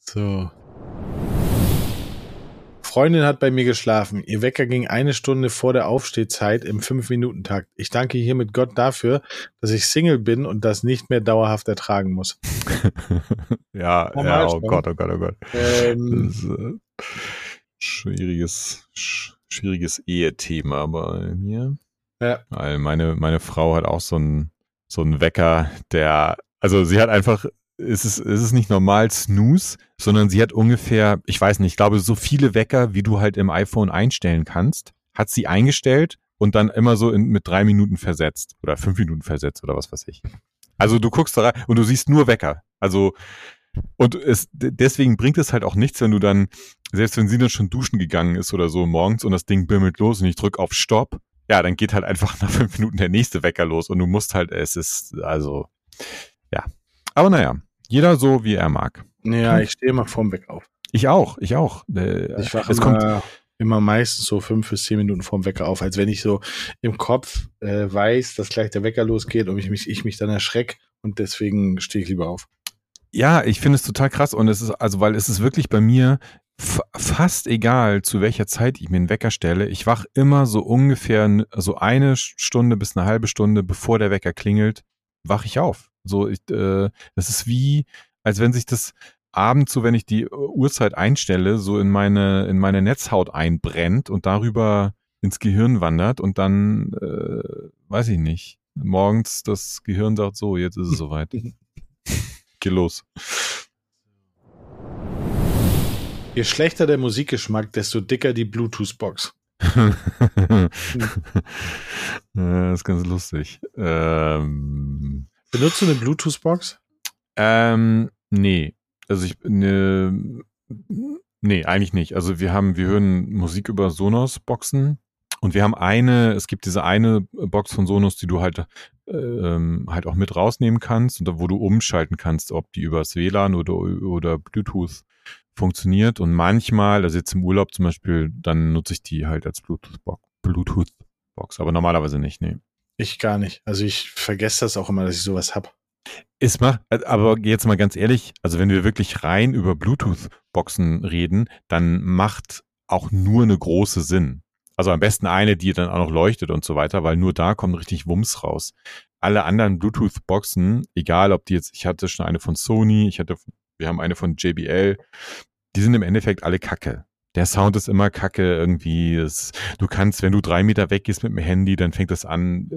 So. Freundin hat bei mir geschlafen. Ihr Wecker ging eine Stunde vor der Aufstehzeit im 5-Minuten-Takt. Ich danke hiermit Gott dafür, dass ich Single bin und das nicht mehr dauerhaft ertragen muss. ja, Normal ja, oh. Gott, oh Gott, oh Gott. Ähm, ist, äh, schwieriges, sch schwieriges Ehethema bei mir. Ja. Weil meine, meine Frau hat auch so einen, so einen Wecker, der, also sie hat einfach, es ist, es ist nicht normal Snooze, sondern sie hat ungefähr, ich weiß nicht, ich glaube, so viele Wecker, wie du halt im iPhone einstellen kannst, hat sie eingestellt und dann immer so in, mit drei Minuten versetzt oder fünf Minuten versetzt oder was weiß ich. Also du guckst da rein und du siehst nur Wecker. Also und es, deswegen bringt es halt auch nichts, wenn du dann selbst wenn sie dann schon duschen gegangen ist oder so morgens und das Ding bimmelt los und ich drücke auf Stopp, ja, dann geht halt einfach nach fünf Minuten der nächste Wecker los und du musst halt, es ist, also, ja. Aber naja, jeder so, wie er mag. Ja, ich stehe immer vorm Wecker auf. Ich auch, ich auch. Äh, Ich wache es immer, kommt, immer meistens so fünf bis zehn Minuten vorm Wecker auf, als wenn ich so im Kopf äh, weiß, dass gleich der Wecker losgeht und ich mich, ich mich dann erschrecke und deswegen stehe ich lieber auf. Ja, ich finde es total krass und es ist, also, weil es ist wirklich bei mir fast egal, zu welcher Zeit ich mir einen Wecker stelle. Ich wach immer so ungefähr so eine Stunde bis eine halbe Stunde, bevor der Wecker klingelt, wach ich auf. So, ich, äh, das ist wie, als wenn sich das abends so, wenn ich die Uhrzeit einstelle, so in meine, in meine Netzhaut einbrennt und darüber ins Gehirn wandert und dann, äh, weiß ich nicht, morgens das Gehirn sagt so, jetzt ist es soweit. Geh los. Je schlechter der Musikgeschmack, desto dicker die Bluetooth-Box. Das ist ganz lustig. Ähm, Benutzt du eine Bluetooth-Box? ähm, nee. Also ich, ne, nee, eigentlich nicht. Also wir haben, wir hören Musik über Sonos-Boxen und wir haben eine, es gibt diese eine Box von Sonos, die du halt, ähm, halt auch mit rausnehmen kannst und wo du umschalten kannst, ob die übers WLAN oder, oder Bluetooth funktioniert. Und manchmal, also jetzt im Urlaub zum Beispiel, dann nutze ich die halt als Bluetooth-Box. Bluetooth-Box, aber normalerweise nicht, nee. Ich gar nicht. Also ich vergesse das auch immer, dass ich sowas hab. Es macht, aber jetzt mal ganz ehrlich, also wenn wir wirklich rein über Bluetooth-Boxen reden, dann macht auch nur eine große Sinn. Also am besten eine, die dann auch noch leuchtet und so weiter, weil nur da kommt richtig Wumms raus. Alle anderen Bluetooth-Boxen, egal ob die jetzt, ich hatte schon eine von Sony, ich hatte, wir haben eine von JBL, die sind im Endeffekt alle Kacke. Der Sound ist immer kacke irgendwie. Es, du kannst, wenn du drei Meter weggehst mit dem Handy, dann fängt das an,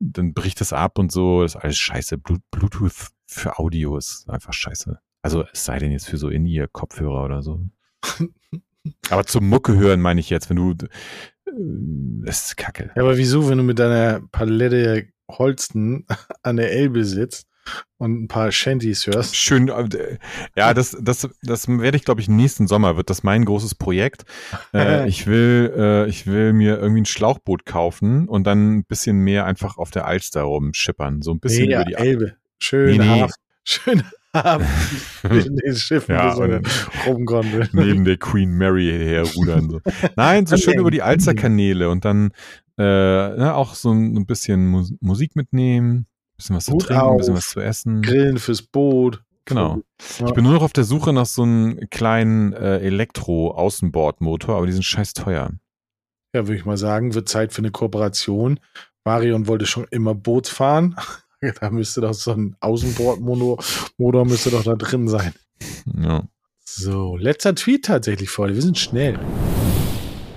dann bricht das ab und so. Das ist alles scheiße. Blu- Bluetooth für Audio ist einfach scheiße. Also es sei denn jetzt für so In-Ear-Kopfhörer oder so. Aber zum Mucke hören meine ich jetzt, wenn du, äh, das ist kacke. Ja, aber wieso, wenn du mit deiner Palette Holsten an der Elbe sitzt und ein paar Shanties hörst? Schön, äh, ja, das, das, das werde ich, glaube ich, nächsten Sommer wird das mein großes Projekt. Äh, ich will, äh, ich will mir irgendwie ein Schlauchboot kaufen und dann ein bisschen mehr einfach auf der Alster rumschippern, so ein bisschen Nee, über die Elbe. Schön Nee, nee. Schön Hafen. Zwischen den Schiffen Ja, so rumgondeln. neben der Queen Mary herrudern. So. Nein, so schön über die Alsterkanäle und dann äh, ne, auch so ein bisschen Mus Musik mitnehmen, bisschen was zu Hut trinken, ein bisschen auf. was zu essen. Grillen fürs Boot. Genau. Ja. Ich bin nur noch auf der Suche nach so einem kleinen äh, Elektro-Außenbordmotor, aber die sind scheiß teuer. Ja, würde ich mal sagen, wird Zeit für eine Kooperation. Marion wollte schon immer Boot fahren. Da müsste doch so ein Außenbordmotor Motor müsste doch da drin sein. Ja. So, letzter Tweet tatsächlich vor. Wir sind schnell.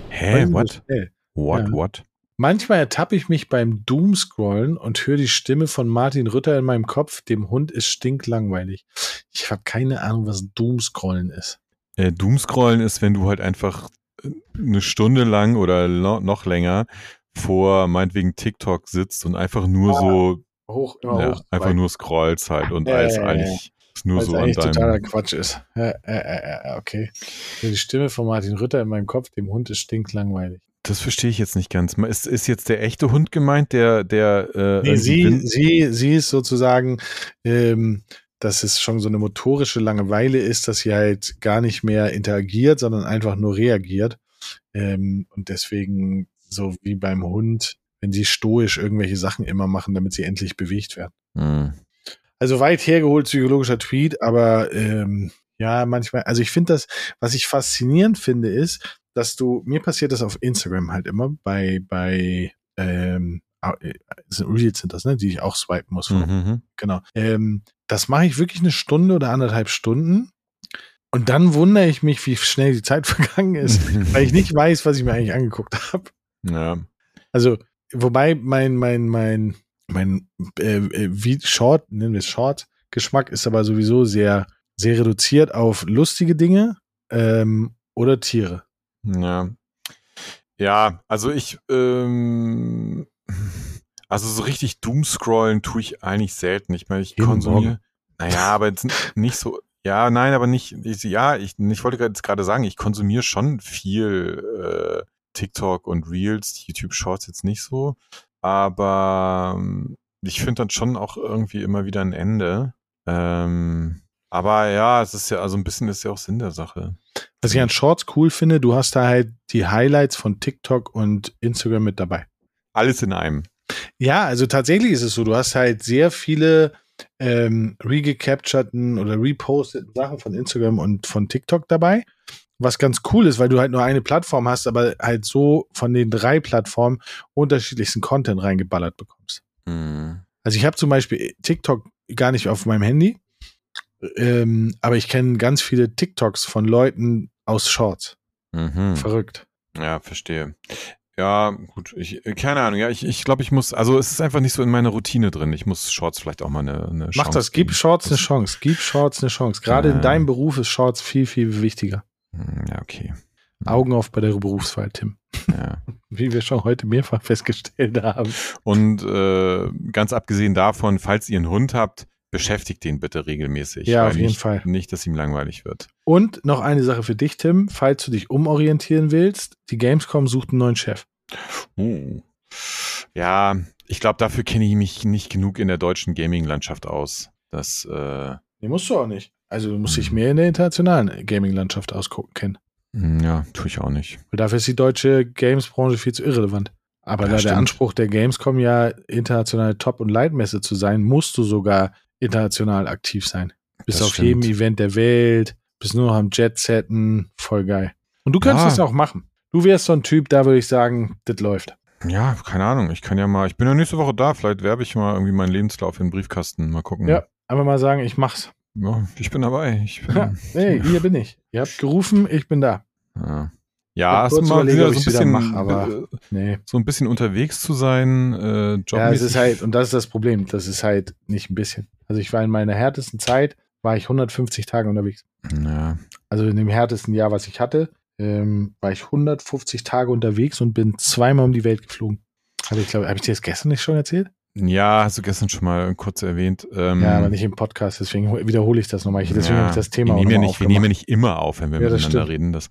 Hä, sind what? Schnell. What, Ja. what? Manchmal ertappe ich mich beim Doomscrollen und höre die Stimme von Martin Rütter in meinem Kopf. Dem Hund ist stinklangweilig. Ich habe keine Ahnung, was Doomscrollen ist. Äh, Doomscrollen ist, wenn du halt einfach äh, eine Stunde lang oder noch länger vor meinetwegen TikTok sitzt und einfach nur so, Hoch, ja, hoch. einfach nur scrollst halt und Ja, alles ja, ja, eigentlich nur so an eigentlich totaler deinem. Quatsch ist. Ja, äh, äh, äh, okay. Die Stimme von Martin Rütter in meinem Kopf, dem Hund ist stinklangweilig. Das verstehe ich jetzt nicht ganz. Ist, ist jetzt der echte Hund gemeint, der, der äh, Nee, irgendwie sie, sie, sie ist sozusagen, ähm, dass es schon so eine motorische Langeweile ist, dass sie halt gar nicht mehr interagiert, sondern einfach nur reagiert. Ähm, und deswegen, so wie beim Hund, wenn sie stoisch irgendwelche Sachen immer machen, damit sie endlich bewegt werden. Hm. Also weit hergeholt psychologischer Tweet, aber ähm, ja, manchmal, also ich finde das, was ich faszinierend finde, ist, dass du, mir passiert das auf Instagram halt immer, bei, bei, ähm, äh, sind Reels sind das, ne, die ich auch swipen muss. Von, Mhm. Genau. Ähm, das mache ich wirklich eine Stunde oder anderthalb Stunden. Und dann wundere ich mich, wie schnell die Zeit vergangen ist, weil ich nicht weiß, was ich mir eigentlich angeguckt habe. Ja. Also, wobei mein, mein, mein, mein äh, äh, wie Short, nennen wir es Short, Geschmack ist aber sowieso sehr, sehr reduziert auf lustige Dinge ähm, oder Tiere. Ja. Ja, also ich, ähm, also so richtig Doomscrollen tue ich eigentlich selten. Ich meine, ich konsumiere, naja, aber jetzt nicht so, Ja, nein, aber nicht, ich, ja, ich, ich wollte jetzt gerade sagen, ich konsumiere schon viel äh, TikTok und Reels, YouTube Shorts jetzt nicht so, aber ähm, ich finde dann schon auch irgendwie immer wieder ein Ende. Ähm, aber ja, es ist ja, also ein bisschen ist ja auch Sinn der Sache. Was ich an Shorts cool finde, du hast da halt die Highlights von TikTok und Instagram mit dabei. Alles in einem. Ja, also tatsächlich ist es so, du hast halt sehr viele ähm, regecapturten oder reposteten Sachen von Instagram und von TikTok dabei. Was ganz cool ist, weil du halt nur eine Plattform hast, aber halt so von den drei Plattformen unterschiedlichsten Content reingeballert bekommst. Mhm. Also ich habe zum Beispiel TikTok gar nicht auf meinem Handy, ähm, aber ich kenne ganz viele TikToks von Leuten aus Shorts. Mhm. Verrückt. Ja, verstehe. Ja, gut, ich, keine Ahnung, ja, ich, ich glaube, ich muss, also es ist einfach nicht so in meiner Routine drin. Ich muss Shorts vielleicht auch mal eine, eine Mach Chance das, gib. Shorts eine Chance, gib Shorts eine Chance. Gerade Ja. in deinem Beruf ist Shorts viel, viel wichtiger. Hm, Ja, okay. Augen auf bei der Berufswahl, Tim. Ja. Wie wir schon heute mehrfach festgestellt haben. Und äh, ganz abgesehen davon, falls ihr einen Hund habt, beschäftigt den bitte regelmäßig. Ja, auf jeden nicht, Fall. Nicht, dass ihm langweilig wird. Und noch eine Sache für dich, Tim. Falls du dich umorientieren willst, die Gamescom sucht einen neuen Chef. Uh. Ja, ich glaube, dafür kenne ich mich nicht genug in der deutschen Gaming-Landschaft aus. Das, äh, Nee, musst du auch nicht. Also du musst dich Mhm. mehr in der internationalen Gaming-Landschaft ausgucken kennen. hm, ja, tue ich auch nicht. Weil dafür ist die deutsche Games-Branche viel zu irrelevant. Aber Ja, da der stimmt. Anspruch der Gamescom ja internationale Top- und Leitmesse zu sein, musst du sogar international aktiv sein. Bist Das auf jedem stimmt. Event der Welt, bist nur noch am Jet-Setten, voll geil. Und du könntest Ja. das auch machen. Du wärst so ein Typ, da würde ich sagen, das läuft. Ja, keine Ahnung. Ich kann ja mal, ich bin ja nächste Woche da. Vielleicht werbe ich mal irgendwie meinen Lebenslauf in den Briefkasten. Mal gucken. Ja, einfach mal sagen, ich mach's. Ja, ich bin dabei. Ich bin, Ja, hey, hier bin ich. Ihr habt gerufen, ich bin da. ja. Ja, es ist mal wieder so ein bisschen, mach, aber- äh, Nee. so ein bisschen unterwegs zu sein, äh, Ja, es ist halt, und das ist das Problem, das ist halt nicht ein bisschen. Also ich war in meiner härtesten Zeit, war ich 150 Tage unterwegs. ja, Also in dem härtesten Jahr, was ich hatte, ähm, war ich 150 Tage unterwegs und bin zweimal um die Welt geflogen. Habe ich, glaube habe ich dir das gestern nicht schon erzählt? Ja, hast du gestern schon mal kurz erwähnt. Ähm, Ja, aber nicht im Podcast, deswegen ho- wiederhole ich das nochmal. Ich- Deswegen ja, habe ich das Thema wir auch nehmen, ja nicht, wir nehmen ja nicht immer auf, wenn wir Ja, miteinander stimmt. reden. Das.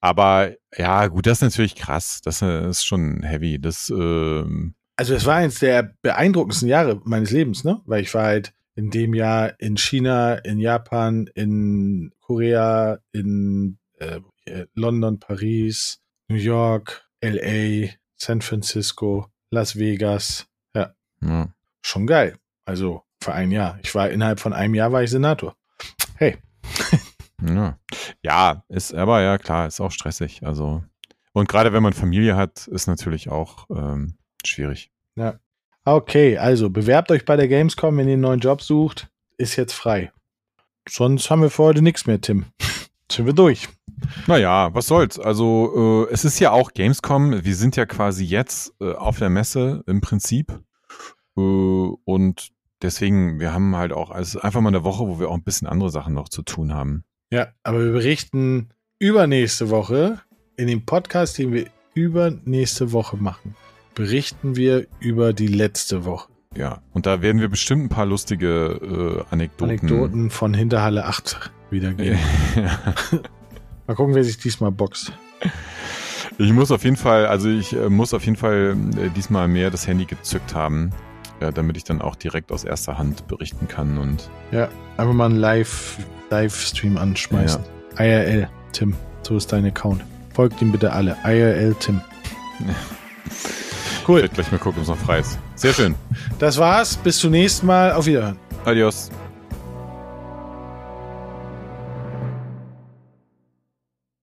Aber ja, gut, das ist natürlich krass. Das äh, ist schon heavy. Das, ähm, Also es war eins der beeindruckendsten Jahre meines Lebens, ne? Weil ich war halt in dem Jahr in China, in Japan, in Korea, in äh, London, Paris, New York, LA, San Francisco, Las Vegas. Ja. Schon geil. Also für ein Jahr. Ich war innerhalb von einem Jahr war ich Senator. Hey, Ja. ja, ist aber ja klar, ist auch stressig. Also und gerade wenn man Familie hat, ist natürlich auch ähm, schwierig. okay, also bewerbt euch bei der Gamescom, wenn ihr einen neuen Job sucht. Ist jetzt frei. Sonst haben wir für heute nichts mehr, Tim. Sind wir durch. Naja, was soll's. Also äh, es ist ja auch Gamescom. Wir sind ja quasi jetzt äh, auf der Messe im Prinzip und deswegen, wir haben halt auch also einfach mal eine Woche, wo wir auch ein bisschen andere Sachen noch zu tun haben. Ja, aber wir berichten übernächste Woche in dem Podcast, den wir übernächste Woche machen, berichten wir über die letzte Woche. Ja, und da werden wir bestimmt ein paar lustige äh, Anekdoten. Anekdoten von Hinterhalle 8 wiedergeben. Ja. Mal gucken, wer sich diesmal boxt. Ich muss auf jeden Fall, also ich äh, muss auf jeden Fall äh, diesmal mehr das Handy gezückt haben, äh, damit ich dann auch direkt aus erster Hand berichten kann und Ja, einfach mal einen Live, Livestream anschmeißen. IRL, Tim, so ist dein Account. Folgt ihm bitte alle. IRL, Tim. ich werde gleich mal gucken, ob es noch frei ist. Sehr schön. Das war's. Bis zum nächsten Mal. Auf Wiederhören. Adios.